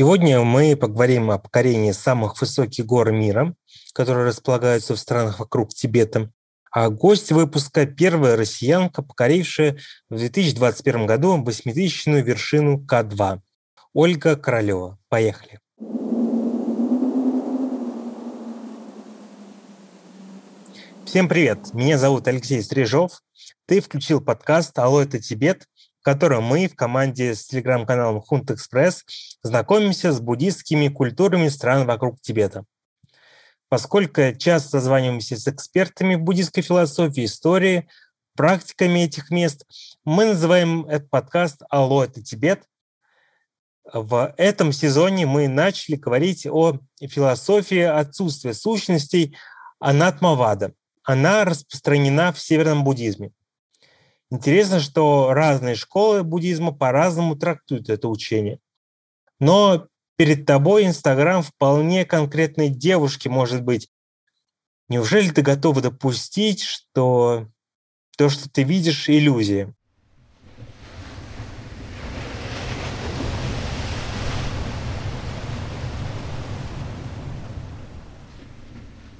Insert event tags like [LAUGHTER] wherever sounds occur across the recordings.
Сегодня мы поговорим о покорении самых высоких гор мира, которые располагаются в странах вокруг Тибета. А гость выпуска – первая россиянка, покорившая в 2021 году восьмитысячную вершину К2. Ольга Королева. Поехали. Всем привет! Меня зовут Алексей Стрижов. Ты включил подкаст «Алло, это Тибет», в котором мы в команде с телеграм-каналом Хунт Экспресс знакомимся с буддистскими культурами стран вокруг Тибета. Поскольку часто созваниваемся с экспертами в буддистской философии, истории, практиками этих мест, мы называем этот подкаст «Алло, это Тибет». В этом сезоне мы начали говорить о философии отсутствия сущностей анатмавада. Она распространена в северном буддизме. Интересно, что разные школы буддизма по-разному трактуют это учение. Но перед тобой Инстаграм вполне конкретной девушки может быть. Неужели ты готова допустить, что то, что ты видишь, иллюзия?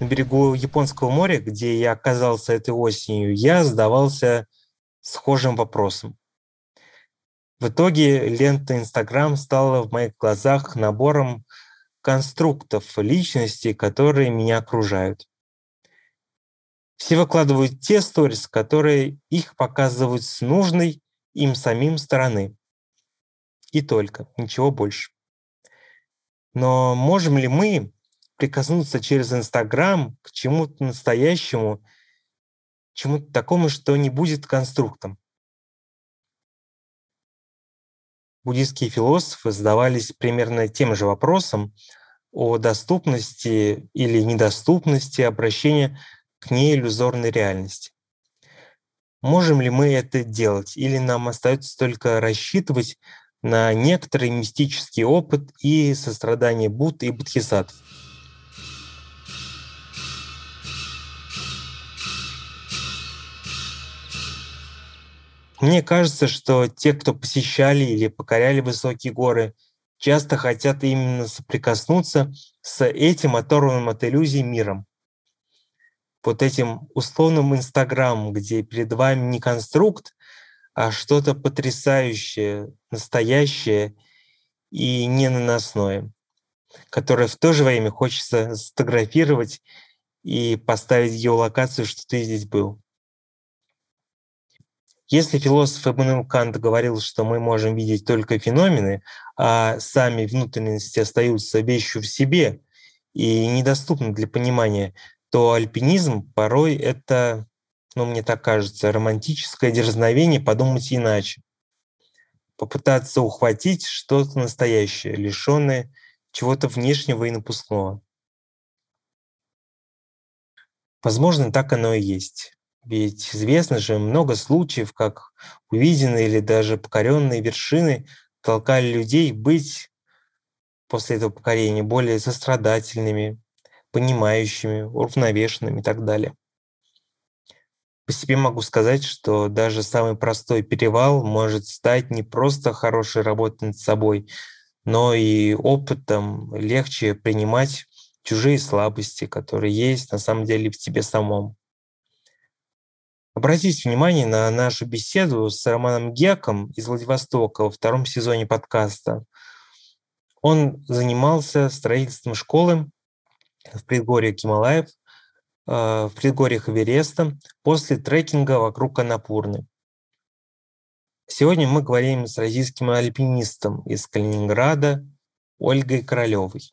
На берегу Японского моря, где я оказался этой осенью, я задавался схожим вопросом. В итоге лента Инстаграм стала в моих глазах набором конструктов личности, которые меня окружают. Все выкладывают те сторис, которые их показывают с нужной им самим стороны. И только, ничего больше. Но можем ли мы прикоснуться через Инстаграм к чему-то настоящему – чему-то такому, что не будет конструктом. Буддийские философы задавались примерно тем же вопросом о доступности или недоступности обращения к неиллюзорной реальности. Можем ли мы это делать, или нам остается только рассчитывать на некоторый мистический опыт и сострадание Будд и Бодхисаттв? Мне кажется, что те, кто посещали или покоряли высокие горы, часто хотят именно соприкоснуться с этим оторванным от иллюзий миром. Вот этим условным Инстаграмом, где перед вами не конструкт, а что-то потрясающее, настоящее и ненаносное, которое в то же время хочется сфотографировать и поставить геолокацию, что ты здесь был. Если философ Эммануил Кант говорил, что мы можем видеть только феномены, а сами внутренности остаются вещью в себе и недоступны для понимания, то альпинизм порой это, ну, мне так кажется, романтическое дерзновение подумать иначе. Попытаться ухватить что-то настоящее, лишенное чего-то внешнего и напускного. Возможно, так оно и есть. Ведь известно же много случаев, как увиденные или даже покоренные вершины толкали людей быть после этого покорения более сострадательными, понимающими, уравновешенными и так далее. По себе могу сказать, что даже самый простой перевал может стать не просто хорошей работой над собой, но и опытом легче принимать чужие слабости, которые есть на самом деле в тебе самом. Обратите внимание на нашу беседу с Романом Геком из Владивостока во втором сезоне подкаста. Он занимался строительством школы в предгорье Кималаев, э, в предгорьях Эвереста после трекинга вокруг Анапурны. Сегодня мы говорим с российским альпинистом из Калининграда Ольгой Королевой.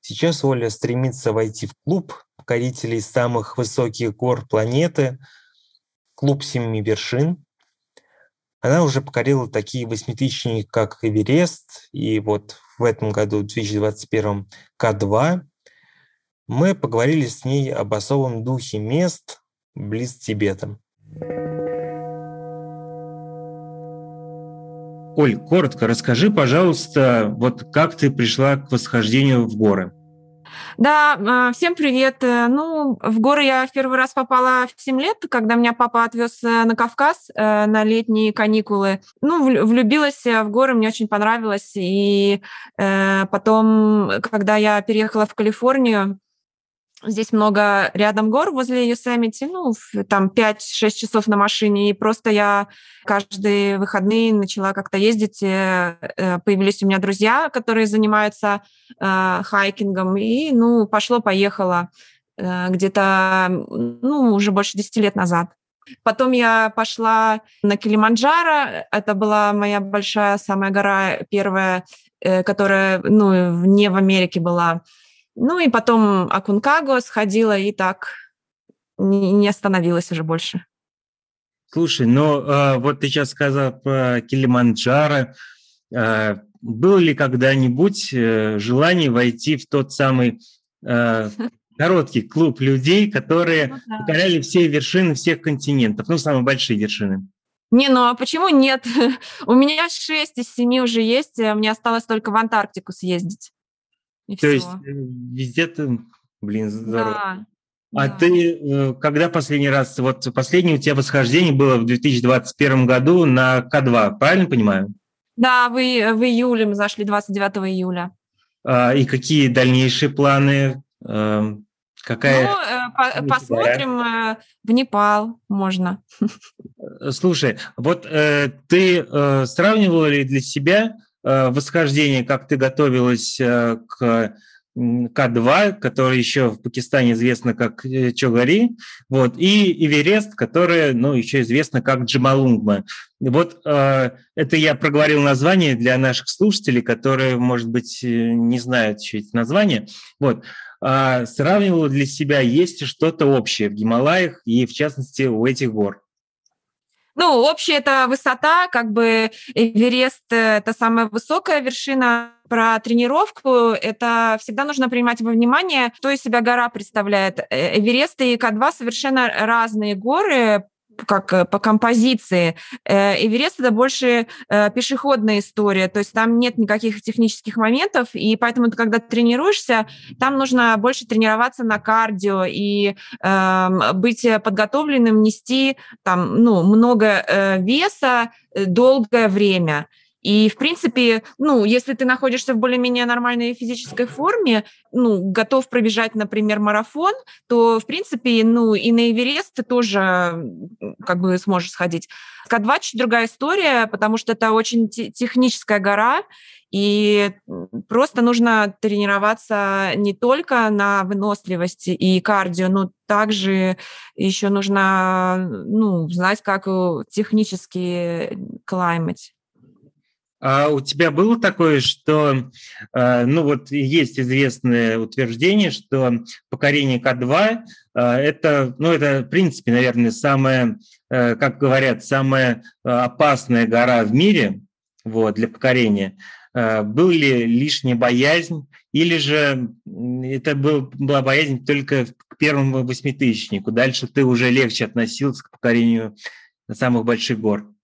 Сейчас Оля стремится войти в клуб покорителей самых высоких гор планеты – клуб семи вершин. Она уже покорила такие восьмитысячники, как Эверест, и вот в этом году, в 2021, К2. Мы поговорили с ней об особом духе мест близ Тибета. Оль, коротко расскажи, пожалуйста, вот как ты пришла к восхождению в горы? Да, а, всем привет. Э, ну, в горы я в первый раз попала в 7 лет, когда меня папа отвез э, на Кавказ э, на летние каникулы. Ну, влюбилась в горы, мне очень понравилось. И потом, когда я переехала в Калифорнию, Здесь много рядом гор возле Юсемити, ну, там 5-6 часов на машине, и просто я каждые выходные начала как-то ездить. Э, э, появились у меня друзья, которые занимаются э, хайкингом, и, ну, пошло-поехало э, где-то, ну, уже больше 10 лет назад. Потом я пошла на Килиманджаро. Это была моя большая самая гора, первая, э, которая, ну, не в Америке была. Ну и потом Акункаго сходила и так не остановилась уже больше. Слушай, ну э, вот ты сейчас сказал про Килиманджаро. Э, было ли когда-нибудь э, желание войти в тот самый э, короткий клуб людей, которые ну, да. покоряли все вершины всех континентов, ну, самые большие вершины? Не, ну а почему нет? [LAUGHS] У меня шесть из семи уже есть, а мне осталось только в Антарктику съездить. И То все. есть э, везде ты, блин, здорово. Да. А да. ты э, когда последний раз, вот последнее у тебя восхождение было в 2021 году на К2, правильно понимаю? Да, в, в июле мы зашли, 29 июля. А, и какие дальнейшие планы? Эм, какая... Ну, по посмотрим в Непал можно. [LAUGHS] Слушай, вот э, ты э, сравнивала ли для себя Э, восхождение, как ты готовилась э, к К2, который еще в Пакистане известно как э, Чогари, вот, и Эверест, который, ну, еще известно как Джамалунгма. Вот э, это я проговорил название для наших слушателей, которые, может быть, не знают еще эти названия. Вот. А сравнивала для себя, есть ли что-то общее в Гималаях и, в частности, у этих гор? Ну, общая это высота, как бы Эверест – это самая высокая вершина. Про тренировку это всегда нужно принимать во внимание, что из себя гора представляет. Э, Эверест и К2 совершенно разные горы как э, по композиции. Э, Эверест это больше э, пешеходная история, то есть там нет никаких технических моментов, и поэтому ты, когда тренируешься, там нужно больше тренироваться на кардио и э, быть подготовленным, нести там ну много веса долгое время. И, в принципе, ну, если ты находишься в более-менее нормальной физической форме, ну, готов пробежать, например, марафон, то, в принципе, ну, и на Эверест ты тоже как бы сможешь сходить. К2 чуть другая история, потому что это очень техническая гора, и просто нужно тренироваться не только на выносливости и кардио, но также еще нужно ну, знать, как технически клаймать. А у тебя было такое, что, э, ну вот есть известное утверждение, что покорение К2 э, это, ну это в принципе, наверное, самая, э, как говорят, самая опасная гора в мире вот, для покорения. Был ли лишняя боязнь, или же это был, была боязнь только к первому восьмитысячнику, дальше ты уже легче относился к покорению самых больших гор?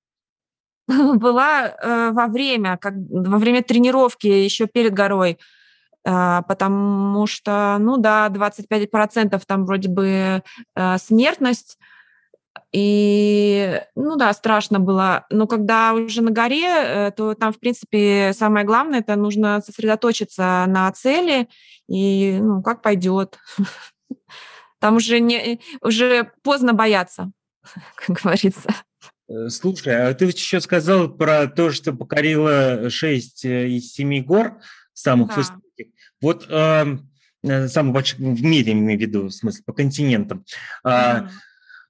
[LAUGHS] была э, во время, как, во время тренировки еще перед горой, э, потому что, ну да, 25% там вроде бы э, смертность, и, ну да, страшно было. Но когда уже на горе, э, то там, в принципе, самое главное, это нужно сосредоточиться на цели и, ну, как пойдет. [LAUGHS] Там уже, не, уже поздно бояться, [LAUGHS] как говорится. Э, слушай, а ты еще сказал про то, что покорила 6 э, из 7 гор самых да. высоких. Вот э, самых больших в мире, имею в виду, в смысле, по континентам. Да.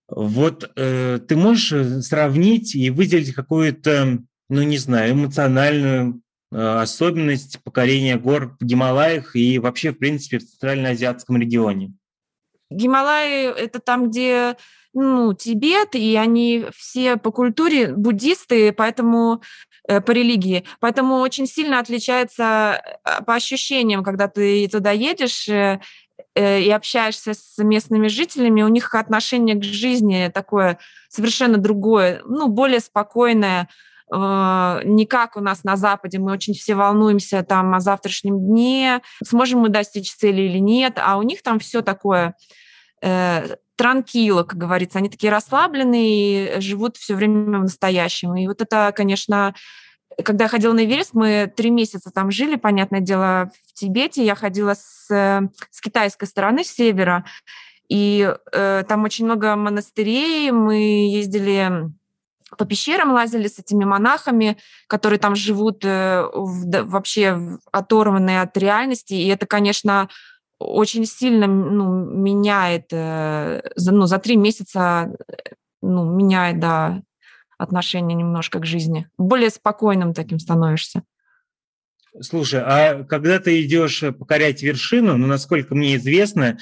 Вот э, ты можешь сравнить и выделить какую-то, ну не знаю, эмоциональную э, особенность покорения гор в Гималаях и вообще, в принципе, в Центральноазиатском регионе? Гималаи – это там, где ну, Тибет, и они все по культуре буддисты, поэтому э, по религии. Поэтому очень сильно отличается э, по ощущениям, когда ты туда едешь э, и общаешься с местными жителями, у них отношение к жизни такое совершенно другое, ну, более спокойное, не как у нас на Западе, мы очень все волнуемся там о завтрашнем дне, сможем мы достичь цели или нет, а у них там все такое э, транкило, как говорится, они такие расслабленные, живут все время в настоящем. И вот это, конечно, когда я ходила на Эверест, мы три месяца там жили, понятное дело, в Тибете. Я ходила с, с китайской стороны, с севера, и э, там очень много монастырей. Мы ездили по пещерам, лазили с этими монахами, которые там живут э, вообще оторванные от реальности. И это, конечно, очень сильно ну, меняет, э, ну, за три месяца ну, меняет, да, отношение немножко к жизни. Более спокойным таким становишься. Слушай, а когда ты идешь покорять вершину, ну, насколько мне известно,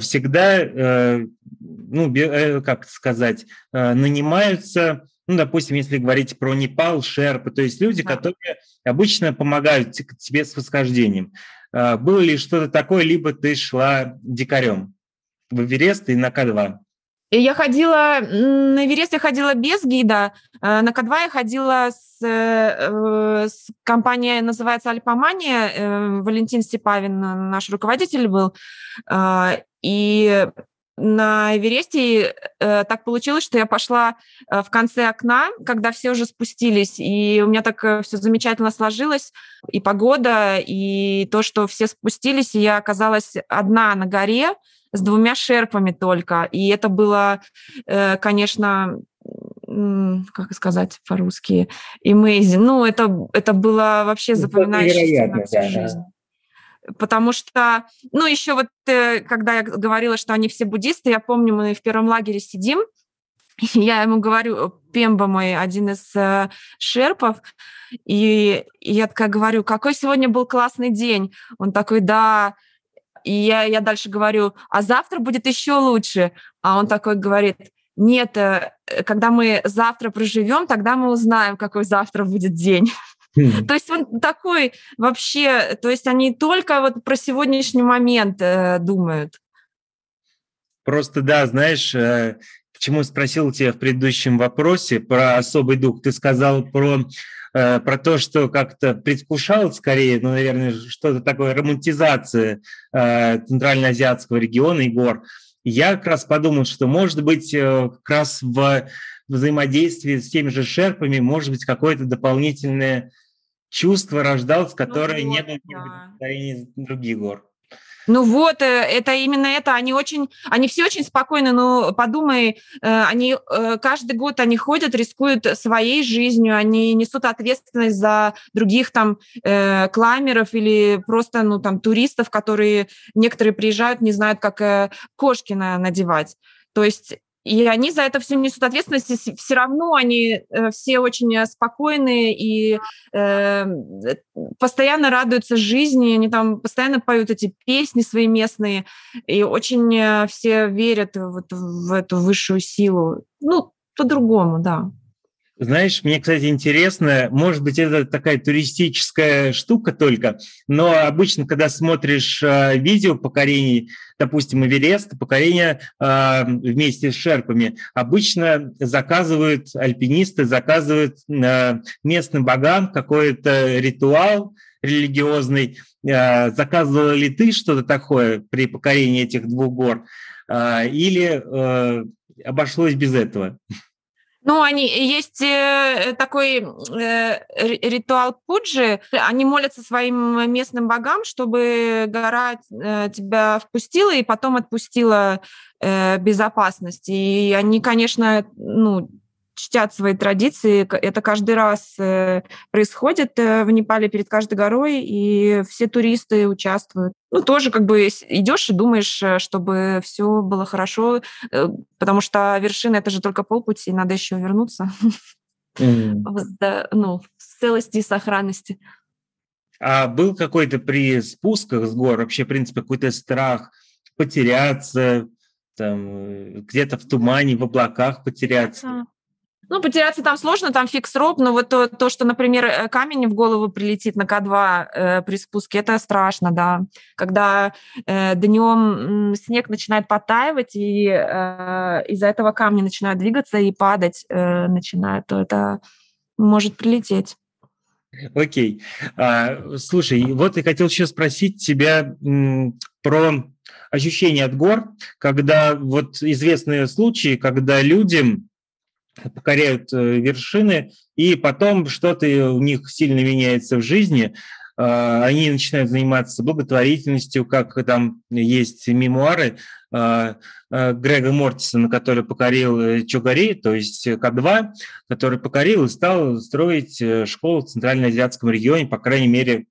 всегда, э, ну, э, как сказать, э, нанимаются, ну, допустим, если говорить про Непал, шерпы, то есть люди, да. которые обычно помогают тебе с восхождением. Было ли что-то такое, либо ты шла дикарем в Эверест и на К2? И я ходила, на Эверест я ходила без гида, э, на К2 я ходила с, э, с компанией, называется Альпомания, э, Валентин Степавин наш руководитель был, и на Эвересте э, так получилось, что я пошла э, в конце окна, когда все уже спустились, и у меня так э, все замечательно сложилось, и погода, и то, что все спустились, и я оказалась одна на горе, с двумя шерпами только. И это было, э, конечно, как сказать по-русски, amazing. Ну, это, это было вообще запоминающееся на всю жизнь. Потому что, ну, еще вот, э, когда я говорила, что они все буддисты, я помню, мы в первом лагере сидим, я ему говорю, Пемба мой, один из э, шерпов, и, и я такая говорю, какой сегодня был классный день. Он такой, да, и я, я дальше говорю, а завтра будет еще лучше. А он такой говорит, нет, э, когда мы завтра проживем, тогда мы узнаем, какой завтра будет день. Mm. То есть он такой вообще, то есть они только вот про сегодняшний момент э, думают. Просто да, знаешь, э, почему спросил тебя в предыдущем вопросе про особый дух. Ты сказал про Э, про то, что как-то предвкушал скорее, ну, наверное, что-то такое, романтизация э, Центральноазиатского региона и гор. Я как раз подумал, что, может быть, э, как раз в взаимодействии с теми же шерпами, может быть, какое-то дополнительное чувство рождалось, ну которое ну, вот, не было да. в других гор. Ну вот, э, это именно это. Они очень, они все очень спокойны, но подумай, э, они э, каждый год они ходят, рискуют своей жизнью, они несут ответственность за других там кламеров или просто ну там туристов, которые некоторые приезжают, не знают, как кошки надевать. То есть и они за это все несут ответственность, и все равно они э, все очень э, спокойные и э, постоянно радуются жизни, они там постоянно поют эти песни свои местные, и очень э, все верят вот в эту высшую силу. Ну, по-другому, да. Знаешь, мне, кстати, интересно, может быть, это такая туристическая штука только, но обычно, когда смотришь э, видео покорений, допустим, Эвереста, покорения э, вместе с шерпами, обычно заказывают альпинисты, заказывают э, местным богам какой-то ритуал религиозный. Э, заказывала ли ты что-то такое при покорении этих двух гор э, или э, обошлось без этого? Ну, они есть э, такой э, ритуал пуджи. Они молятся своим местным богам, чтобы гора э, тебя впустила и потом отпустила э, безопасность. И они, конечно, ну, чтят свои традиции. Это каждый раз э, происходит э, в Непале перед каждой горой, и все туристы участвуют. Ну, тоже как бы идешь и думаешь, э, чтобы все было хорошо, потому что вершина — это же только полпути, надо еще вернуться. [LAUGHS] Mm. ну, в целости и сохранности. А был какой-то при спусках с гор вообще, в принципе, какой-то страх потеряться, там, где-то в тумане, в облаках потеряться? Ну, потеряться там сложно, там фикс-роб, но вот то, то, что, например, э, камень в голову прилетит на К2 э, при спуске, это страшно, да. Когда э, днем снег начинает подтаивать, и э, из-за этого камни начинают двигаться и падать э, начинают, то это может прилететь. Окей. А, слушай, вот я хотел еще спросить тебя про ощущение от гор, когда вот известные случаи, когда люди покоряют э, вершины, и потом что-то у них сильно меняется в жизни, а, они начинают заниматься благотворительностью, как там есть мемуары а, а, Грега Мортисона, который покорил э, Чугари, то есть К2, который покорил и стал строить э, школу в Центральноазиатском регионе, по крайней мере,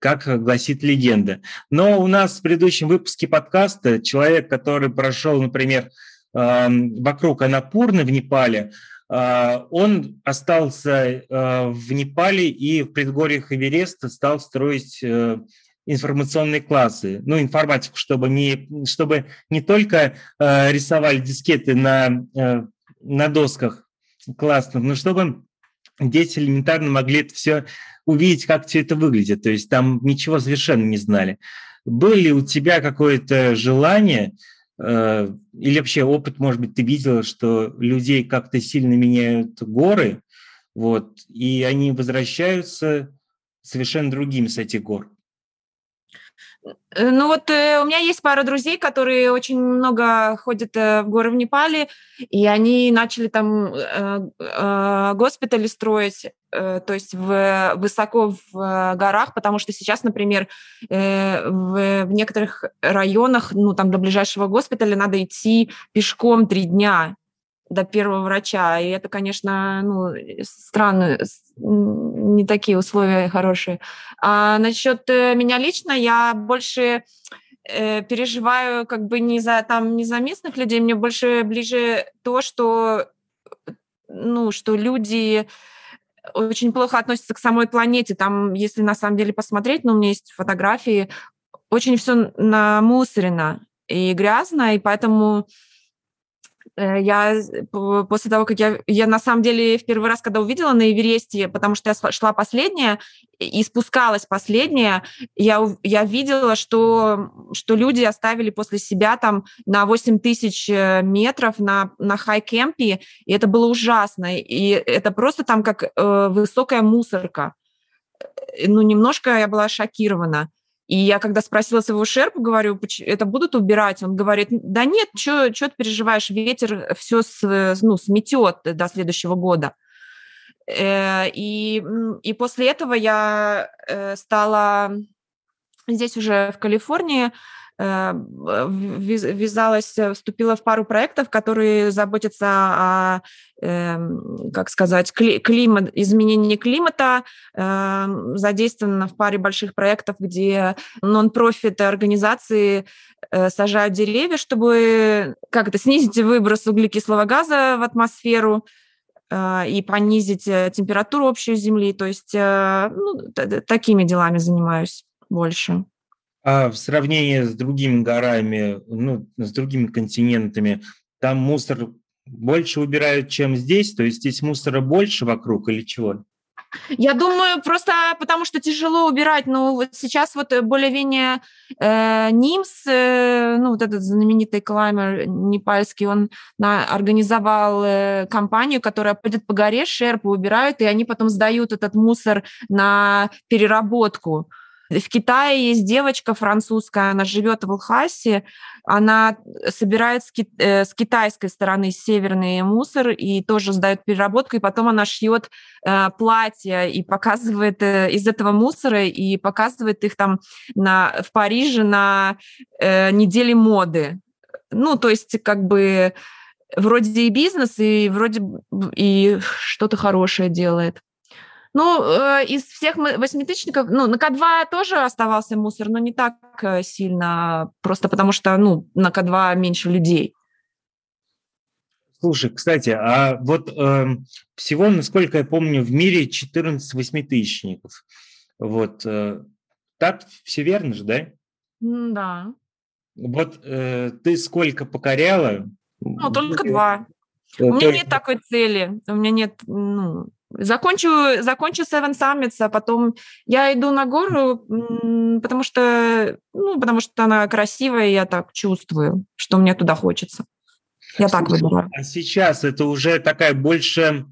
как гласит легенда. Но у нас в предыдущем выпуске подкаста человек, который прошел, например, вокруг Анапурны в Непале, а, он остался а, в Непале и в предгорьях Эвереста стал строить э, информационные классы, ну, информатику, чтобы не, чтобы не только э, рисовали дискеты на, э, на досках классных, но чтобы дети элементарно могли это все увидеть, как все это выглядит. То есть там ничего совершенно не знали. Было ли у тебя какое-то желание Э, или вообще опыт, может быть, ты видела, что людей как-то сильно меняют горы, вот, и они возвращаются совершенно другими с этих гор. Э, ну вот э, у меня есть пара друзей, которые очень много ходят э, в горы в Непале, и они начали там э, э, госпитали строить, э, то есть в, высоко в горах, потому что сейчас, например, э, в, в некоторых районах, ну там до ближайшего госпиталя надо идти пешком три дня, до первого врача. И это, конечно, ну, странно, не такие условия хорошие. А насчет э, меня лично, я больше э, переживаю как бы не за, там, не за местных людей, мне больше ближе то, что, ну, что люди очень плохо относятся к самой планете. Там, если на самом деле посмотреть, ну, у меня есть фотографии, очень все намусорено и грязно, и поэтому Э, я после того, как я, я на самом деле в первый раз, когда увидела на Эвересте, потому что я шла последняя и спускалась последняя, я, я видела, что, что люди оставили после себя там на 8 тысяч э, метров на, на хай-кемпе, и это было ужасно. И это просто там как э, высокая мусорка. Э, ну, немножко я была шокирована. И я когда спросила своего шерпу, говорю, это будут убирать? Он говорит, да нет, что ты переживаешь, ветер все с, ну, сметет до следующего года. Э, и, и после этого я э, стала здесь уже в Калифорнии Э, ввязалась, э, вступила в пару проектов, которые заботятся о, эм, как сказать, климат, изменении климата, эм, задействована в паре больших проектов, где нон-профит организации э, сажают деревья, чтобы как-то снизить выброс углекислого газа в атмосферу, и понизить температуру общей Земли. То есть ну, такими делами занимаюсь больше. А в сравнении с другими горами, ну, с другими континентами, там мусор больше убирают, чем здесь? То есть здесь мусора больше вокруг или чего? Я думаю, просто потому что тяжело убирать. Ну, вот сейчас вот более-менее э, НИМС, э, ну, вот этот знаменитый клаймер непальский, он на, организовал э, компанию, которая пойдет по горе, шерпы убирают, и они потом сдают этот мусор на переработку. В Китае есть девочка французская, она живет в Лхасе, она собирает с, ки- э, с китайской стороны северный мусор и тоже сдает переработку, и потом она шьет э, платья и показывает э, из этого мусора и показывает их там на, в Париже на э, неделе моды. Ну, то есть как бы вроде и бизнес, и вроде и что-то хорошее делает. Ну, э, из всех восьмитысячников, ну, на К2 тоже оставался мусор, но не так э, сильно, просто потому что, ну, на К2 меньше людей. Слушай, кстати, а вот э, всего, насколько я помню, в мире 14 восьмитысячников. Вот э, так все верно же, да? Да. Вот э, ты сколько покоряла? Ну, только два. Э, У меня нет такой цели. У меня нет, ну, Закончу, закончу Seven Summits, а потом я иду на гору, потому что, ну, потому что она красивая, и я так чувствую, что мне туда хочется. Я так выбираю. А сейчас это уже такая больше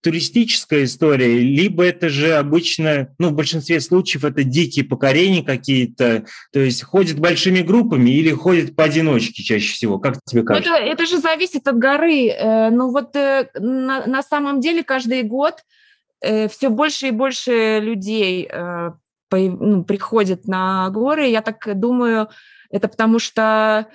туристическая история, либо это же обычно, ну, в большинстве случаев это дикие покорения какие-то, то есть ходят большими группами или ходят поодиночке чаще всего, как тебе ну, кажется? Это, это же зависит от горы. Э, ну вот э, на, на самом деле каждый год э, все больше и больше людей ну, приходит на горы. Я так думаю, это потому что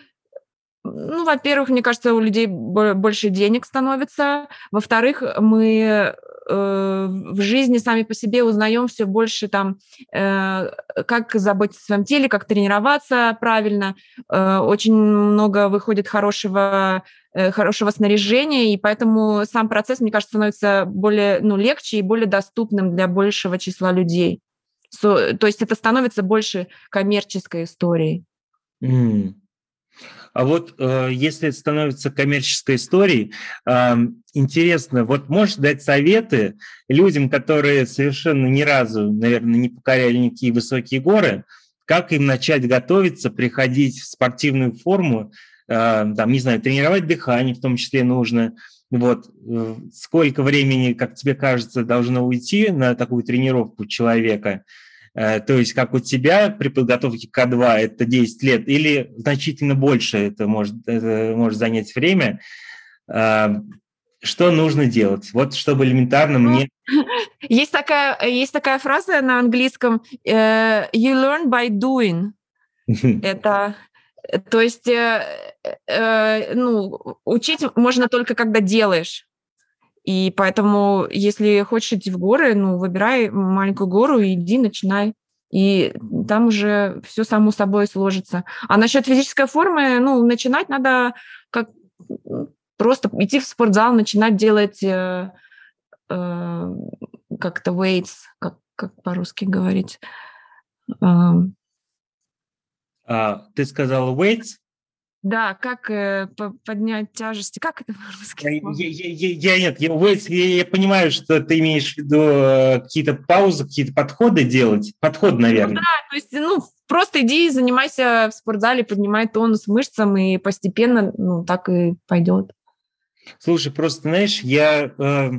ну, во-первых, мне кажется, у людей больше денег становится. Во-вторых, мы э, в жизни сами по себе узнаем все больше там, э, как заботиться о своем теле, как тренироваться правильно. Э, очень много выходит хорошего хорошего снаряжения, и поэтому сам процесс, мне кажется, становится более ну, легче и более доступным для большего числа людей. So, то есть это становится больше коммерческой историей. Mm. А вот э, если это становится коммерческой историей, э, интересно, вот можешь дать советы людям, которые совершенно ни разу, наверное, не покоряли никакие высокие горы, как им начать готовиться, приходить в спортивную форму, э, там, не знаю, тренировать дыхание в том числе нужно, вот, э, сколько времени, как тебе кажется, должно уйти на такую тренировку человека – то есть как у тебя при подготовке к К2 это 10 лет или значительно больше это может, это может занять время, э, что нужно делать? Вот чтобы элементарно ну, мне... [LAUGHS] Есть такая, есть такая фраза на английском uh, «you learn by doing». это то есть, ну, учить можно только когда делаешь. И поэтому, если хочешь идти в горы, ну, выбирай маленькую гору и иди, начинай. И там уже все само собой сложится. А насчет физической формы, ну, начинать надо как просто идти в спортзал, начинать делать э, э, как-то weights, как, как по-русски говорить. Э, а, ты сказала weights? Да, как э, поднять тяжести, как это [LAUGHS] по-русски? Я, я, я, я, нет, я, я, я понимаю, что ты имеешь в виду э, какие-то паузы, какие-то подходы делать, подход, наверное. Ну, да, то есть, ну, просто иди и занимайся в спортзале, поднимай тонус мышцам, и постепенно, ну, так и пойдет. Слушай, просто, знаешь, я э,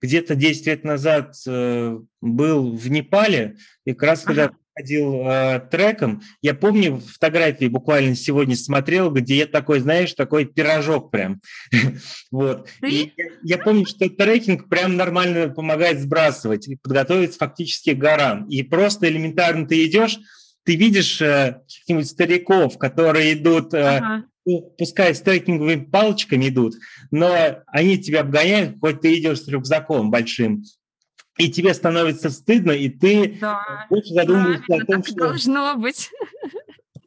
где-то 10 лет назад э, был в Непале, и как раз ага. когда ходил э, треком. Я помню фотографии буквально сегодня смотрел, где я такой, знаешь, такой пирожок прям. [LAUGHS] вот. И я, я помню, что трекинг прям нормально помогает сбрасывать и подготовиться фактически к горам. И просто элементарно ты идешь, ты видишь э, каких-нибудь стариков, которые идут, э, ага. ну, пускай с трекинговыми палочками идут, но они тебя обгоняют, хоть ты идешь с рюкзаком большим и тебе становится стыдно, и ты да, больше задумываешься о том, что... должно быть.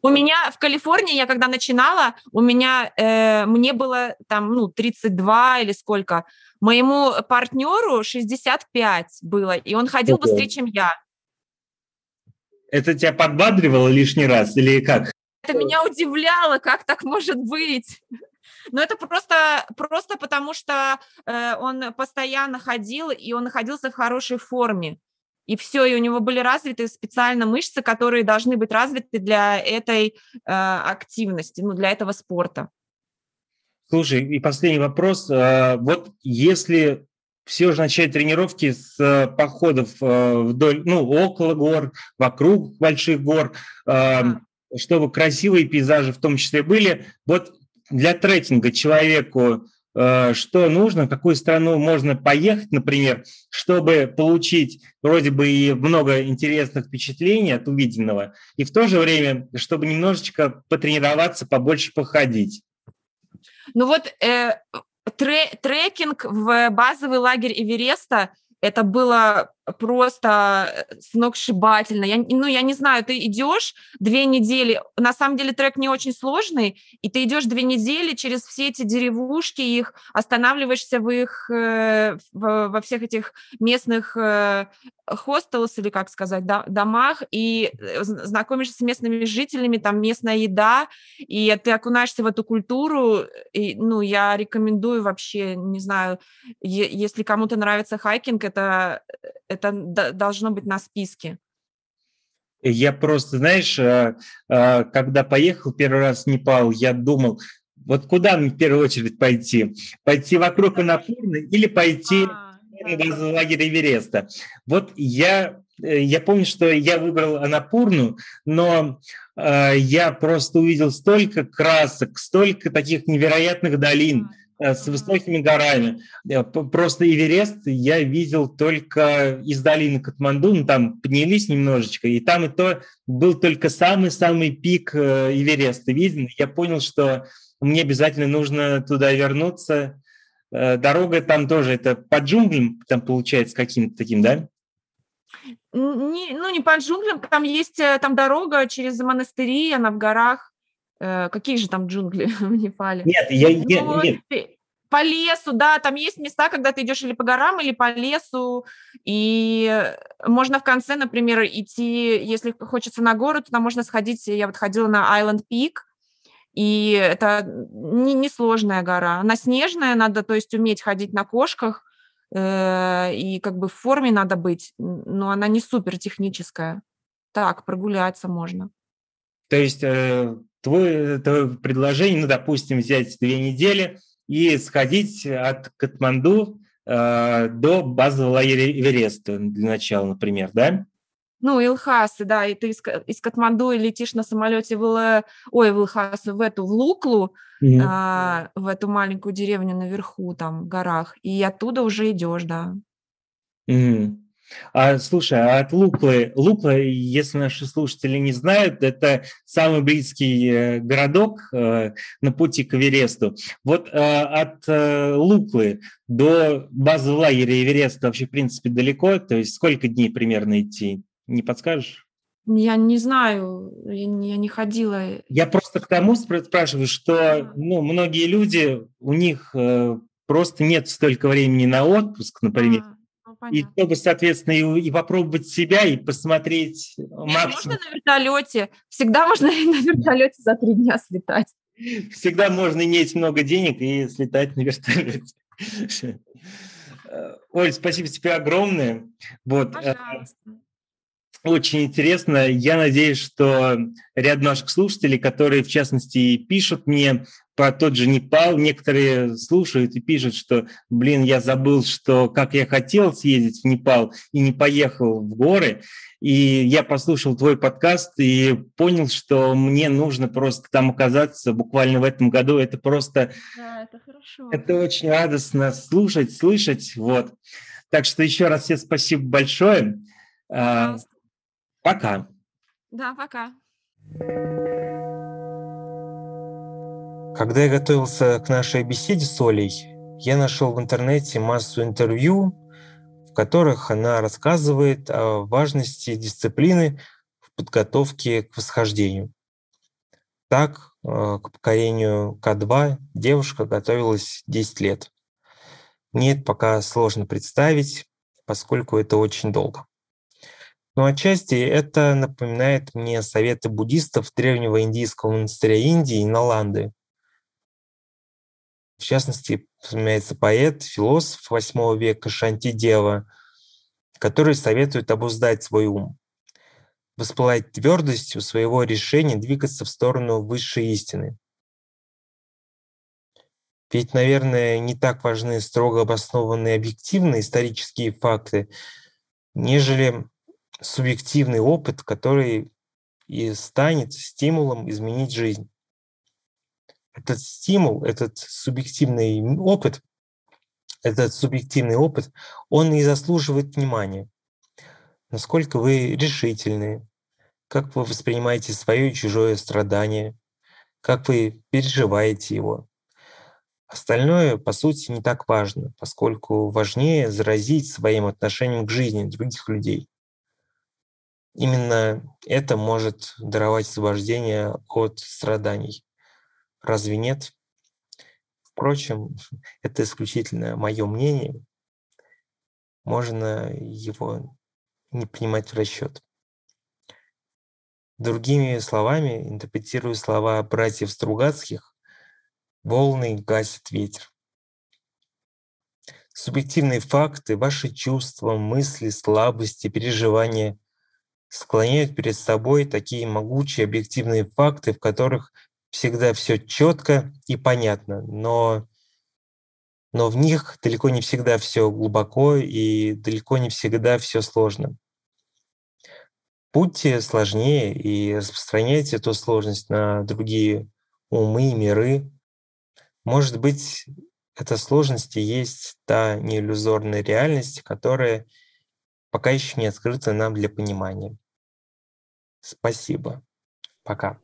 У меня в Калифорнии, я когда начинала, у меня, э, мне было там, ну, 32 или сколько. Моему партнеру 65 было, и он ходил okay. быстрее, чем я. Это тебя подбадривало лишний раз или как? Это меня удивляло, как так может быть. Но это просто, просто потому, что э, он постоянно ходил, и он находился в хорошей форме. И все, и у него были развиты специально мышцы, которые должны быть развиты для этой э, активности, ну, для этого спорта. Слушай, и последний вопрос. А, вот если все же начать тренировки с э, походов э, вдоль, ну, около гор, вокруг больших гор, чтобы красивые пейзажи в том числе были. Вот для трекинга человеку э, что нужно, в какую страну можно поехать, например, чтобы получить вроде бы и много интересных впечатлений от увиденного, и в то же время, чтобы немножечко потренироваться, побольше походить. Ну вот э, тре трекинг в базовый лагерь Эвереста это было просто э, сногсшибательно. Я, ну, я не знаю, ты идешь две недели, на самом деле трек не очень сложный, и ты идешь две недели через все эти деревушки, их останавливаешься в их, э, в, во всех этих местных э, хостелс, или как сказать, да, домах, и знакомишься с местными жителями, там местная еда, и ты окунаешься в эту культуру, и, ну, я рекомендую вообще, не знаю, если кому-то нравится хайкинг, это это должно быть на списке. Я просто, знаешь, э, э, когда поехал первый раз в Непал, я думал, вот куда мне в первую очередь пойти? Пойти вокруг Анапурны или пойти а. базовый лагерь Эвереста. Вот я, э, я помню, что я выбрал Анапурну, но я просто увидел столько красок, столько таких невероятных долин с высокими горами. Э, просто Эверест я видел только из долины Катманду, ну, там поднялись немножечко, и там и то был только самый-самый пик Эвереста виден. Я понял, что мне обязательно нужно туда вернуться, Э, дорога там тоже, это по джунглям там получается каким-то таким, да? Не, ну, не по джунглям, там есть э, там дорога через монастыри, она в горах. Э, какие же там джунгли [LAUGHS] в Непале? Нет, я, ну, нет. По лесу, да, там есть места, когда ты идешь или по горам, или по лесу, и можно в конце, например, идти, если хочется на гору, то там можно сходить, я вот ходила на Island Peak, и это несложная не, гора. Она снежная, надо, то есть, уметь ходить на кошках, э, и как бы в форме надо быть, но она не супер техническая. Так, прогуляться можно. То есть э, твое, твое предложение, ну, допустим, взять две недели и сходить от Катманду э, до базового лагеря Эвереста для начала, например, да? ну, Илхасы, да, и ты из, из Катманду летишь на самолете в, ой, в Илхасы, в эту, в Луклу, mm-hmm. а, в эту маленькую деревню наверху, там, в горах, и оттуда уже идешь, да. Mm-hmm. А, слушай, а от Луклы, Лукла, если наши слушатели не знают, это самый близкий э, городок э, на пути к Эвересту. Вот э, от Луклы до базы лагеря Эвереста вообще, в принципе, далеко, то есть сколько дней примерно идти? Не подскажешь? Я не знаю, я не, я не ходила. Я просто к тому спрашиваю, что ну, многие люди, у них просто нет столько времени на отпуск, например. А, ну, и чтобы, соответственно, и, и попробовать себя, и посмотреть максимум. Можно на вертолете. Всегда можно [LAUGHS] на вертолете за три дня слетать. Всегда можно иметь много денег и слетать на вертолете. Э, Оль, спасибо тебе огромное. Вот. Э, Пожалуйста. Очень интересно. Я надеюсь, что ряд наших слушателей, которые, в частности, пишут мне про тот же Непал, некоторые слушают и пишут, что, блин, я забыл, что как я хотел съездить в Непал и не поехал в горы. И я послушал твой подкаст и понял, что мне нужно просто там оказаться буквально в этом году. Это просто... Да, это хорошо. Это очень радостно слушать, слышать. Вот. Так что еще раз всем спасибо большое. А, Пожалуйста. Пока. Да, пока. Когда я готовился к нашей беседе с Олей, я нашел в интернете массу интервью, в которых она рассказывает о важности дисциплины в подготовке к восхождению. Так, э, к покорению К2 девушка готовилась 10 лет. Мне это пока сложно представить, поскольку это очень долго. Но отчасти это напоминает мне советы буддистов древнего индийского монастыря Индии Наланды. В частности, вспоминается поэт, философ VIII века Шантидева, который советует обуздать свой ум, воспылать твердостью своего решения двигаться в сторону высшей истины. Ведь, наверное, не так важны строго обоснованные объективные исторические факты, нежели субъективный опыт, который и станет стимулом изменить жизнь. Этот стимул, этот субъективный опыт, этот субъективный опыт, он и заслуживает внимания. Насколько вы решительны, как вы воспринимаете свое и чужое страдание, как вы переживаете его. Остальное, по сути, не так важно, поскольку важнее заразить своим отношением к жизни других людей именно это может даровать освобождение от страданий. Разве нет? Впрочем, [LAUGHS] это исключительно мое мнение. Можно его не принимать в расчет. Другими словами, интерпретируя слова братьев Стругацких, волны гасит ветер. Субъективные факты, ваши чувства, мысли, слабости, переживания склоняют перед собой такие могучие объективные факты, в которых всегда все четко и понятно. Но но в них далеко не всегда все глубоко и далеко не всегда все сложно. Будьте сложнее и распространяйте эту сложность на другие умы и миры. Может быть, эта сложность и есть та неиллюзорная реальность, которая пока еще не открыта нам для понимания. Спасибо. Пока.